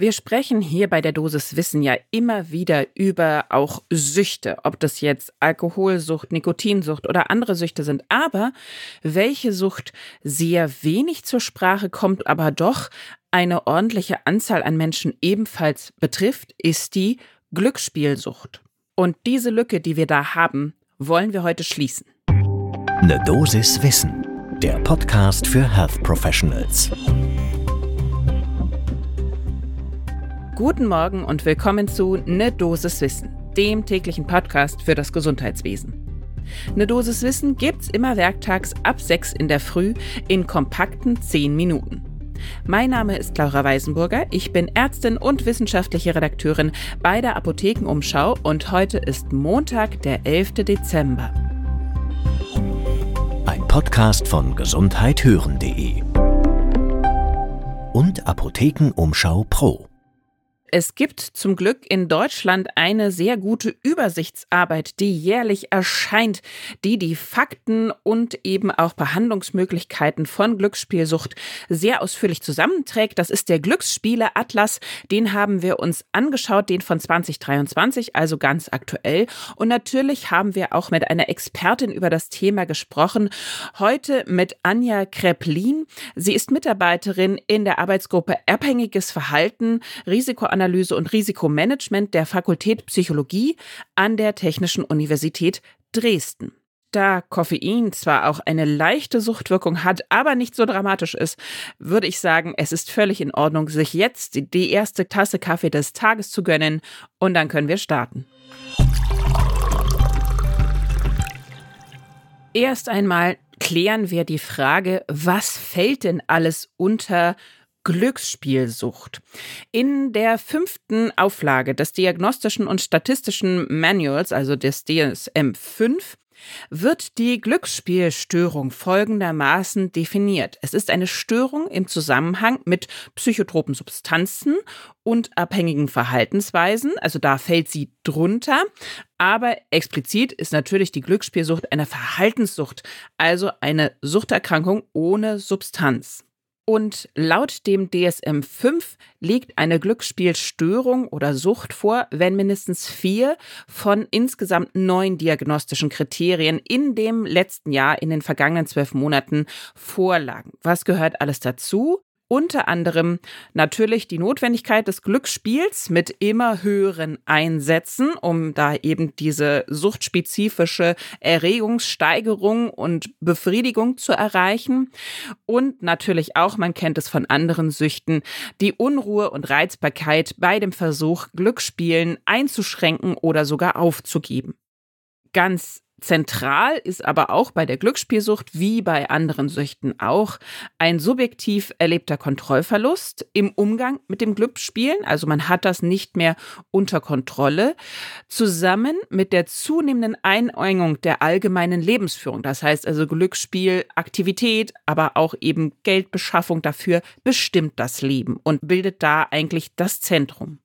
Wir sprechen hier bei der Dosis Wissen ja immer wieder über auch Süchte, ob das jetzt Alkoholsucht, Nikotinsucht oder andere Süchte sind. Aber welche Sucht sehr wenig zur Sprache kommt, aber doch eine ordentliche Anzahl an Menschen ebenfalls betrifft, ist die Glücksspielsucht. Und diese Lücke, die wir da haben, wollen wir heute schließen. Eine Dosis Wissen, der Podcast für Health Professionals. Guten Morgen und willkommen zu Ne Dosis Wissen, dem täglichen Podcast für das Gesundheitswesen. Ne Dosis Wissen gibt's immer werktags ab 6 in der Früh in kompakten 10 Minuten. Mein Name ist Laura Weisenburger, ich bin Ärztin und wissenschaftliche Redakteurin bei der Apothekenumschau und heute ist Montag, der 11. Dezember. Ein Podcast von gesundheithören.de und Apothekenumschau Pro. Es gibt zum Glück in Deutschland eine sehr gute Übersichtsarbeit, die jährlich erscheint, die die Fakten und eben auch Behandlungsmöglichkeiten von Glücksspielsucht sehr ausführlich zusammenträgt. Das ist der Glücksspiele Atlas. Den haben wir uns angeschaut, den von 2023, also ganz aktuell. Und natürlich haben wir auch mit einer Expertin über das Thema gesprochen. Heute mit Anja Kreplin. Sie ist Mitarbeiterin in der Arbeitsgruppe Abhängiges Verhalten, Risiko Risikoanalyse und Risikomanagement der Fakultät Psychologie an der Technischen Universität Dresden. Da Koffein zwar auch eine leichte Suchtwirkung hat, aber nicht so dramatisch ist, würde ich sagen, es ist völlig in Ordnung, sich jetzt die erste Tasse Kaffee des Tages zu gönnen und dann können wir starten. Erst einmal klären wir die Frage, was fällt denn alles unter Glücksspielsucht. In der fünften Auflage des Diagnostischen und Statistischen Manuals, also des DSM 5, wird die Glücksspielstörung folgendermaßen definiert. Es ist eine Störung im Zusammenhang mit psychotropen Substanzen und abhängigen Verhaltensweisen, also da fällt sie drunter, aber explizit ist natürlich die Glücksspielsucht eine Verhaltenssucht, also eine Suchterkrankung ohne Substanz. Und laut dem DSM-5 liegt eine Glücksspielstörung oder Sucht vor, wenn mindestens vier von insgesamt neun diagnostischen Kriterien in dem letzten Jahr, in den vergangenen zwölf Monaten vorlagen. Was gehört alles dazu? Unter anderem natürlich die Notwendigkeit des Glücksspiels mit immer höheren Einsätzen, um da eben diese suchtspezifische Erregungssteigerung und Befriedigung zu erreichen. Und natürlich auch, man kennt es von anderen Süchten, die Unruhe und Reizbarkeit bei dem Versuch, Glücksspielen einzuschränken oder sogar aufzugeben. Ganz Zentral ist aber auch bei der Glücksspielsucht wie bei anderen Süchten auch ein subjektiv erlebter Kontrollverlust im Umgang mit dem Glücksspielen. Also man hat das nicht mehr unter Kontrolle, zusammen mit der zunehmenden Einengung der allgemeinen Lebensführung. Das heißt also Glücksspiel, Aktivität, aber auch eben Geldbeschaffung dafür bestimmt das Leben und bildet da eigentlich das Zentrum.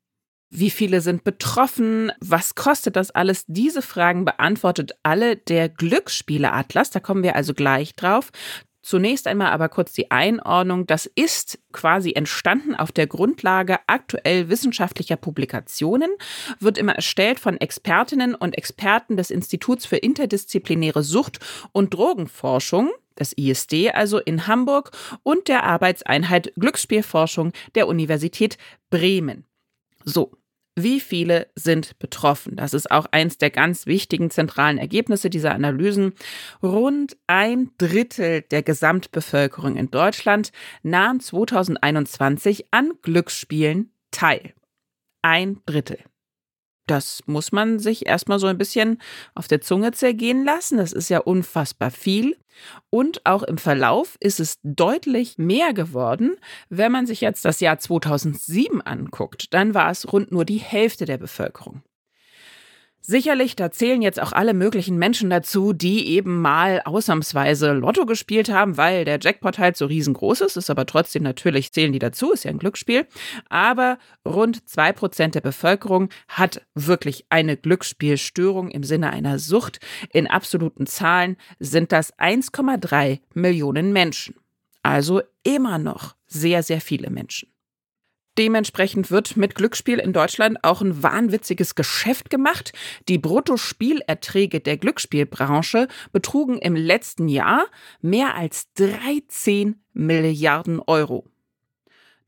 Wie viele sind betroffen? Was kostet das alles? Diese Fragen beantwortet alle der Glücksspiele-Atlas. Da kommen wir also gleich drauf. Zunächst einmal aber kurz die Einordnung. Das ist quasi entstanden auf der Grundlage aktuell wissenschaftlicher Publikationen, wird immer erstellt von Expertinnen und Experten des Instituts für interdisziplinäre Sucht und Drogenforschung das ISD also in Hamburg und der Arbeitseinheit Glücksspielforschung der Universität Bremen. So, wie viele sind betroffen? Das ist auch eins der ganz wichtigen zentralen Ergebnisse dieser Analysen. Rund ein Drittel der Gesamtbevölkerung in Deutschland nahm 2021 an Glücksspielen teil. Ein Drittel. Das muss man sich erstmal so ein bisschen auf der Zunge zergehen lassen. Das ist ja unfassbar viel. Und auch im Verlauf ist es deutlich mehr geworden. Wenn man sich jetzt das Jahr 2007 anguckt, dann war es rund nur die Hälfte der Bevölkerung. Sicherlich, da zählen jetzt auch alle möglichen Menschen dazu, die eben mal ausnahmsweise Lotto gespielt haben, weil der Jackpot halt so riesengroß ist, ist aber trotzdem natürlich, zählen die dazu, ist ja ein Glücksspiel. Aber rund zwei Prozent der Bevölkerung hat wirklich eine Glücksspielstörung im Sinne einer Sucht. In absoluten Zahlen sind das 1,3 Millionen Menschen. Also immer noch sehr, sehr viele Menschen. Dementsprechend wird mit Glücksspiel in Deutschland auch ein wahnwitziges Geschäft gemacht. Die Bruttospielerträge der Glücksspielbranche betrugen im letzten Jahr mehr als 13 Milliarden Euro.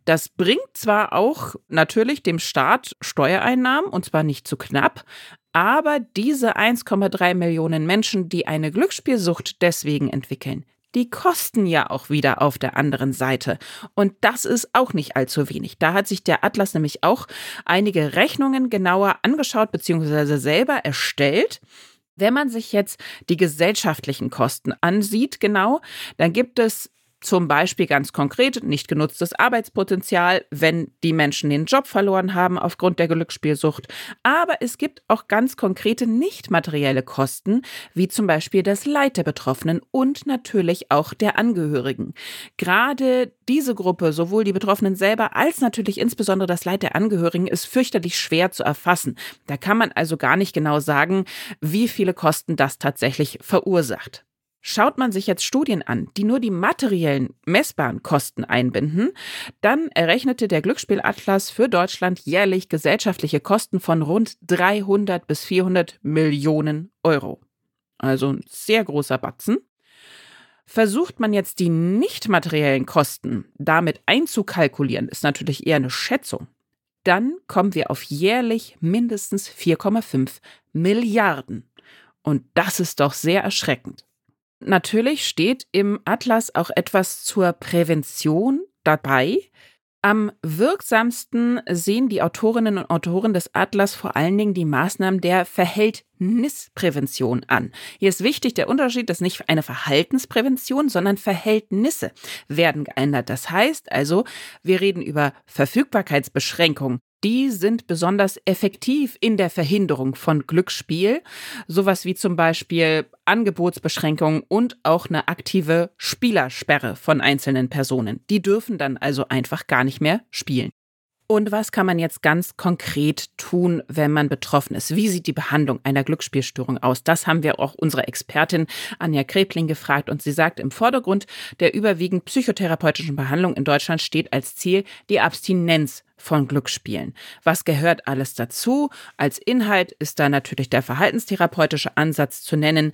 Das bringt zwar auch natürlich dem Staat Steuereinnahmen, und zwar nicht zu knapp, aber diese 1,3 Millionen Menschen, die eine Glücksspielsucht deswegen entwickeln, die kosten ja auch wieder auf der anderen Seite. Und das ist auch nicht allzu wenig. Da hat sich der Atlas nämlich auch einige Rechnungen genauer angeschaut bzw. selber erstellt. Wenn man sich jetzt die gesellschaftlichen Kosten ansieht, genau, dann gibt es zum Beispiel ganz konkret nicht genutztes Arbeitspotenzial, wenn die Menschen den Job verloren haben aufgrund der Glücksspielsucht. Aber es gibt auch ganz konkrete nicht materielle Kosten, wie zum Beispiel das Leid der Betroffenen und natürlich auch der Angehörigen. Gerade diese Gruppe, sowohl die Betroffenen selber als natürlich insbesondere das Leid der Angehörigen, ist fürchterlich schwer zu erfassen. Da kann man also gar nicht genau sagen, wie viele Kosten das tatsächlich verursacht. Schaut man sich jetzt Studien an, die nur die materiellen messbaren Kosten einbinden, dann errechnete der Glücksspielatlas für Deutschland jährlich gesellschaftliche Kosten von rund 300 bis 400 Millionen Euro. Also ein sehr großer Batzen. Versucht man jetzt die nicht materiellen Kosten damit einzukalkulieren, ist natürlich eher eine Schätzung. Dann kommen wir auf jährlich mindestens 4,5 Milliarden. Und das ist doch sehr erschreckend. Natürlich steht im Atlas auch etwas zur Prävention dabei. Am wirksamsten sehen die Autorinnen und Autoren des Atlas vor allen Dingen die Maßnahmen der Verhältnisprävention an. Hier ist wichtig der Unterschied, dass nicht eine Verhaltensprävention, sondern Verhältnisse werden geändert. Das heißt also, wir reden über Verfügbarkeitsbeschränkungen, die sind besonders effektiv in der Verhinderung von Glücksspiel. Sowas wie zum Beispiel Angebotsbeschränkungen und auch eine aktive Spielersperre von einzelnen Personen. Die dürfen dann also einfach gar nicht mehr spielen. Und was kann man jetzt ganz konkret tun, wenn man betroffen ist? Wie sieht die Behandlung einer Glücksspielstörung aus? Das haben wir auch unsere Expertin Anja Krebling gefragt und sie sagt, im Vordergrund der überwiegend psychotherapeutischen Behandlung in Deutschland steht als Ziel die Abstinenz von Glücksspielen. Was gehört alles dazu? Als Inhalt ist da natürlich der verhaltenstherapeutische Ansatz zu nennen.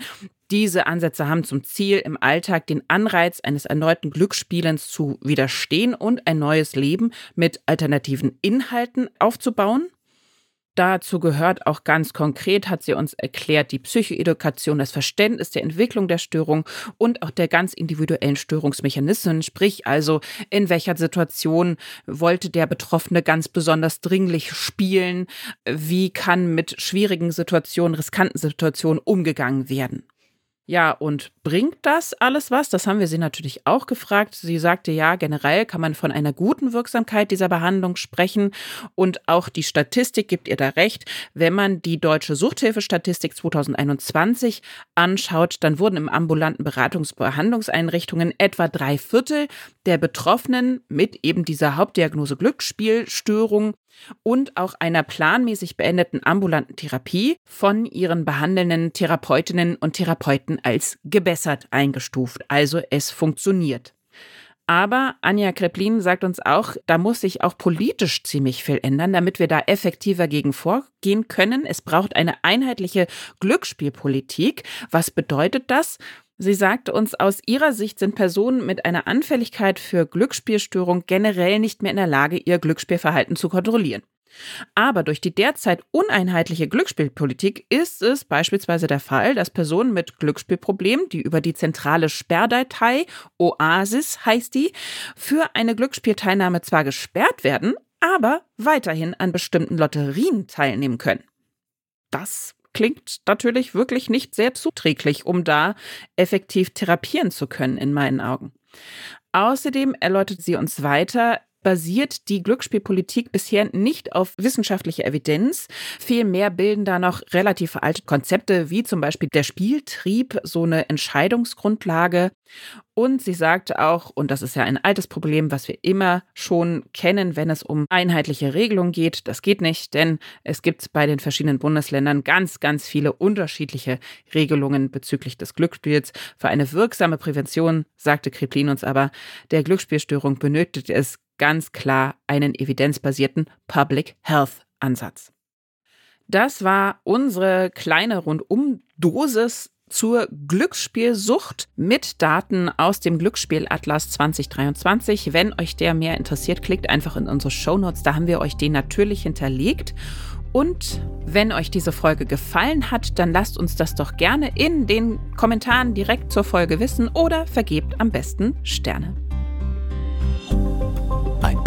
Diese Ansätze haben zum Ziel, im Alltag den Anreiz eines erneuten Glücksspielens zu widerstehen und ein neues Leben mit alternativen Inhalten aufzubauen. Dazu gehört auch ganz konkret, hat sie uns erklärt, die Psychoedukation, das Verständnis der Entwicklung der Störung und auch der ganz individuellen Störungsmechanismen, sprich also in welcher Situation wollte der Betroffene ganz besonders dringlich spielen, wie kann mit schwierigen Situationen, riskanten Situationen umgegangen werden. Ja, und bringt das alles was? Das haben wir sie natürlich auch gefragt. Sie sagte, ja, generell kann man von einer guten Wirksamkeit dieser Behandlung sprechen. Und auch die Statistik gibt ihr da recht. Wenn man die deutsche Suchthilfestatistik 2021 anschaut, dann wurden im ambulanten Beratungsbehandlungseinrichtungen etwa drei Viertel der Betroffenen mit eben dieser Hauptdiagnose Glücksspielstörung und auch einer planmäßig beendeten ambulanten Therapie von ihren behandelnden Therapeutinnen und Therapeuten als gebessert eingestuft. Also es funktioniert. Aber Anja Kreplin sagt uns auch, da muss sich auch politisch ziemlich viel ändern, damit wir da effektiver gegen vorgehen können. Es braucht eine einheitliche Glücksspielpolitik. Was bedeutet das? Sie sagte uns, aus ihrer Sicht sind Personen mit einer Anfälligkeit für Glücksspielstörung generell nicht mehr in der Lage, ihr Glücksspielverhalten zu kontrollieren. Aber durch die derzeit uneinheitliche Glücksspielpolitik ist es beispielsweise der Fall, dass Personen mit Glücksspielproblemen, die über die zentrale Sperrdatei Oasis heißt die, für eine Glücksspielteilnahme zwar gesperrt werden, aber weiterhin an bestimmten Lotterien teilnehmen können. Das klingt natürlich wirklich nicht sehr zuträglich, um da effektiv therapieren zu können, in meinen Augen. Außerdem erläutert sie uns weiter, basiert die Glücksspielpolitik bisher nicht auf wissenschaftlicher Evidenz. Vielmehr bilden da noch relativ alte Konzepte, wie zum Beispiel der Spieltrieb, so eine Entscheidungsgrundlage. Und sie sagte auch, und das ist ja ein altes Problem, was wir immer schon kennen, wenn es um einheitliche Regelungen geht, das geht nicht, denn es gibt bei den verschiedenen Bundesländern ganz, ganz viele unterschiedliche Regelungen bezüglich des Glücksspiels. Für eine wirksame Prävention, sagte Kreplin uns aber, der Glücksspielstörung benötigt es ganz klar einen evidenzbasierten Public Health Ansatz. Das war unsere kleine Rundum-Dosis zur Glücksspielsucht mit Daten aus dem Glücksspielatlas 2023. Wenn euch der mehr interessiert, klickt einfach in unsere Shownotes, da haben wir euch den natürlich hinterlegt. Und wenn euch diese Folge gefallen hat, dann lasst uns das doch gerne in den Kommentaren direkt zur Folge wissen oder vergebt am besten Sterne.